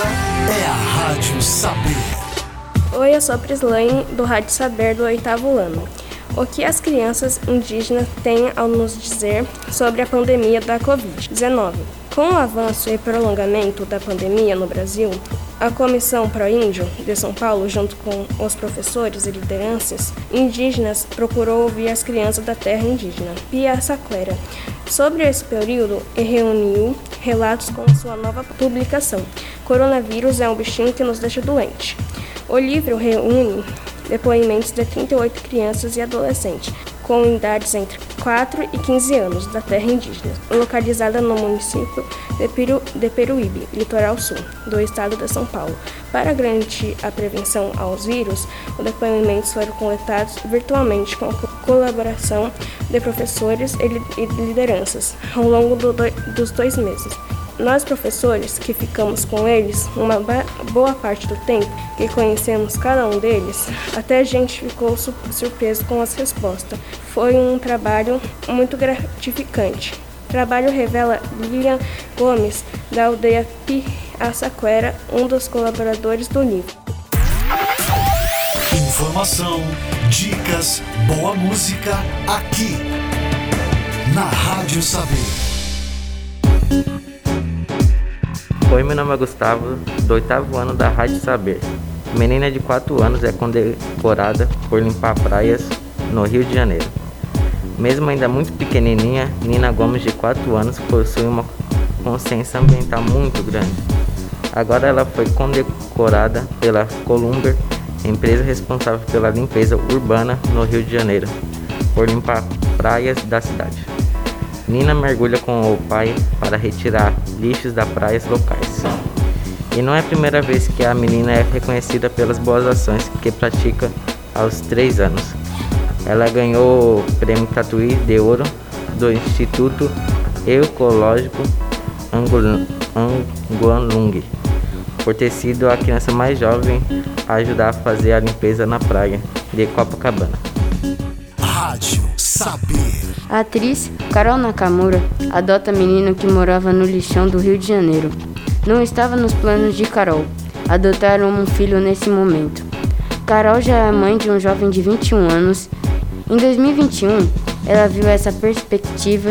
É a Rádio Saber. Oi, eu sou a Prislane, do Rádio Saber do oitavo ano. O que as crianças indígenas têm a nos dizer sobre a pandemia da Covid-19? Com o avanço e prolongamento da pandemia no Brasil, a Comissão Pro Índio de São Paulo, junto com os professores e lideranças indígenas, procurou ouvir as crianças da terra indígena, Pia Saclera, sobre esse período e reuniu relatos com sua nova publicação. Coronavírus é um bichinho que nos deixa doente. O livro reúne depoimentos de 38 crianças e adolescentes com idades entre 4 e 15 anos da terra indígena, localizada no município de, Peru, de Peruíbe, litoral sul, do estado de São Paulo. Para garantir a prevenção aos vírus, os depoimentos foram coletados virtualmente com a colaboração de professores e lideranças ao longo do, dos dois meses. Nós, professores, que ficamos com eles uma boa parte do tempo, que conhecemos cada um deles, até a gente ficou surpreso com as respostas. Foi um trabalho muito gratificante. O trabalho revela Lilian Gomes, da aldeia Piaçaquera, um dos colaboradores do livro. Informação, dicas, boa música aqui na Rádio Saber. Oi, meu nome é Gustavo, do oitavo ano da Rádio Saber. Menina de 4 anos é condecorada por limpar praias no Rio de Janeiro. Mesmo ainda muito pequenininha, Nina Gomes, de 4 anos, possui uma consciência ambiental muito grande. Agora ela foi condecorada pela Columber, empresa responsável pela limpeza urbana no Rio de Janeiro, por limpar praias da cidade. Nina mergulha com o pai para retirar lixos das praias locais. E não é a primeira vez que a menina é reconhecida pelas boas ações que pratica aos 3 anos. Ela ganhou o prêmio Tatuí de Ouro do Instituto Ecológico Anguanlung por ter sido a criança mais jovem a ajudar a fazer a limpeza na praia de Copacabana. Rádio Saber. A atriz Carol Nakamura adota menino que morava no lixão do Rio de Janeiro. Não estava nos planos de Carol adotar um filho nesse momento. Carol já é mãe de um jovem de 21 anos. Em 2021, ela viu essa perspectiva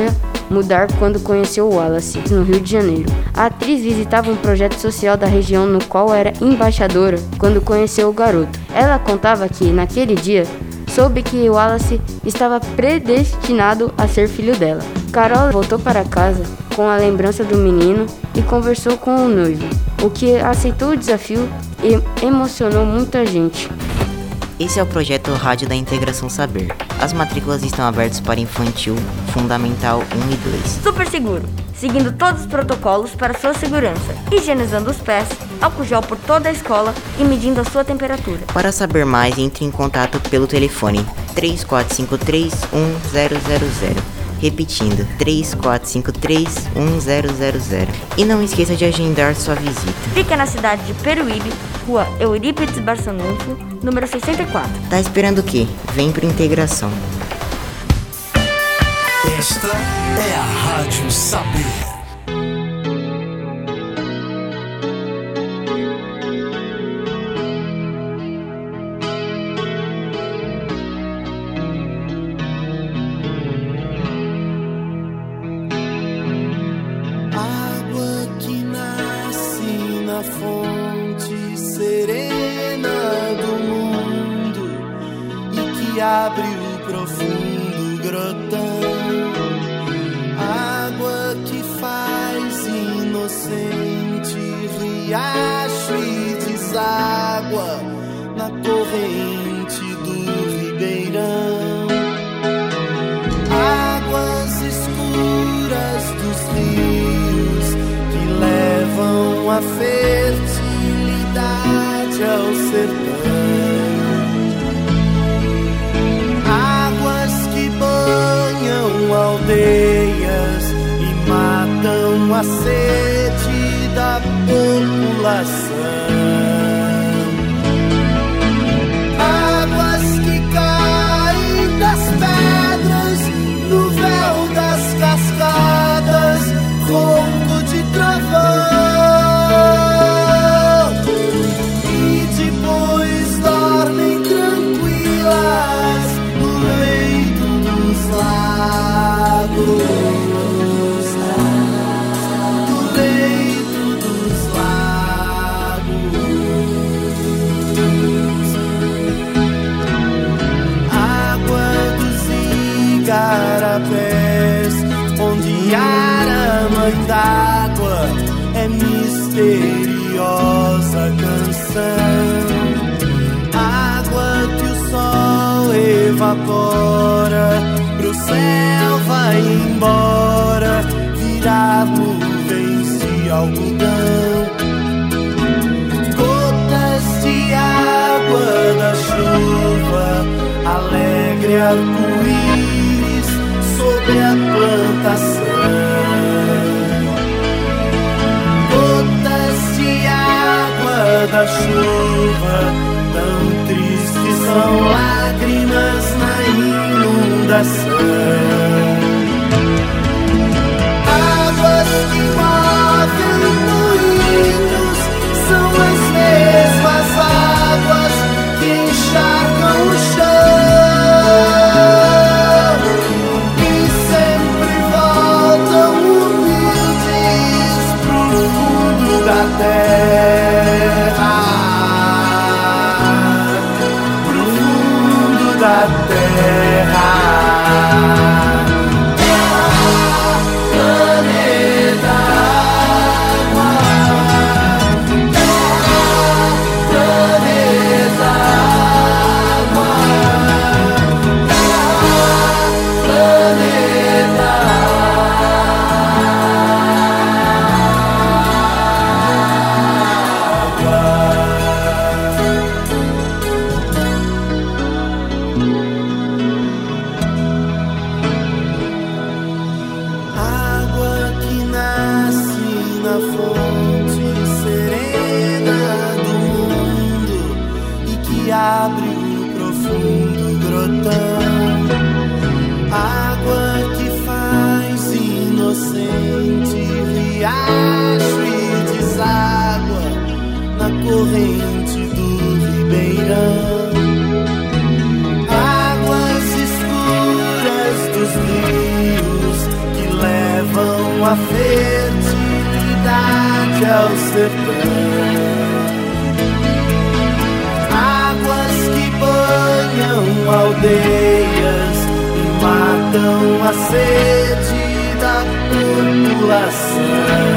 mudar quando conheceu Wallace, no Rio de Janeiro. A atriz visitava um projeto social da região no qual era embaixadora quando conheceu o garoto. Ela contava que, naquele dia, soube que Wallace estava predestinado a ser filho dela. Carol voltou para casa com a lembrança do menino e conversou com o noivo, o que aceitou o desafio e emocionou muita gente. Esse é o projeto Rádio da Integração Saber. As matrículas estão abertas para infantil, fundamental 1 e 2. Super seguro, seguindo todos os protocolos para sua segurança, higienizando os pés, álcool gel por toda a escola e medindo a sua temperatura. Para saber mais, entre em contato pelo telefone 3453 1000. Repetindo, 3453-1000. E não esqueça de agendar sua visita. Fica na cidade de Peruíbe, rua Eurípides Barçanufo, número 64. Tá esperando o quê? Vem pro Integração. Esta é a Rádio Saber. Abre o profundo grotão, água que faz inocente riacho e deságua na corrente do ribeirão. Águas escuras dos rios que levam a fertilidade ao sertão. A sede da população. Igarapés, onde a mãe d'água é misteriosa canção, água que o sol evapora pro céu vai embora, virar nuvens de algodão. Gotas de água da chuva, alegre arco-íris da chuva, tão tristes são lágrimas na inundação. Na corrente do ribeirão. Águas escuras dos rios que levam a fertilidade ao sertão. Águas que banham aldeias e matam a sede da população.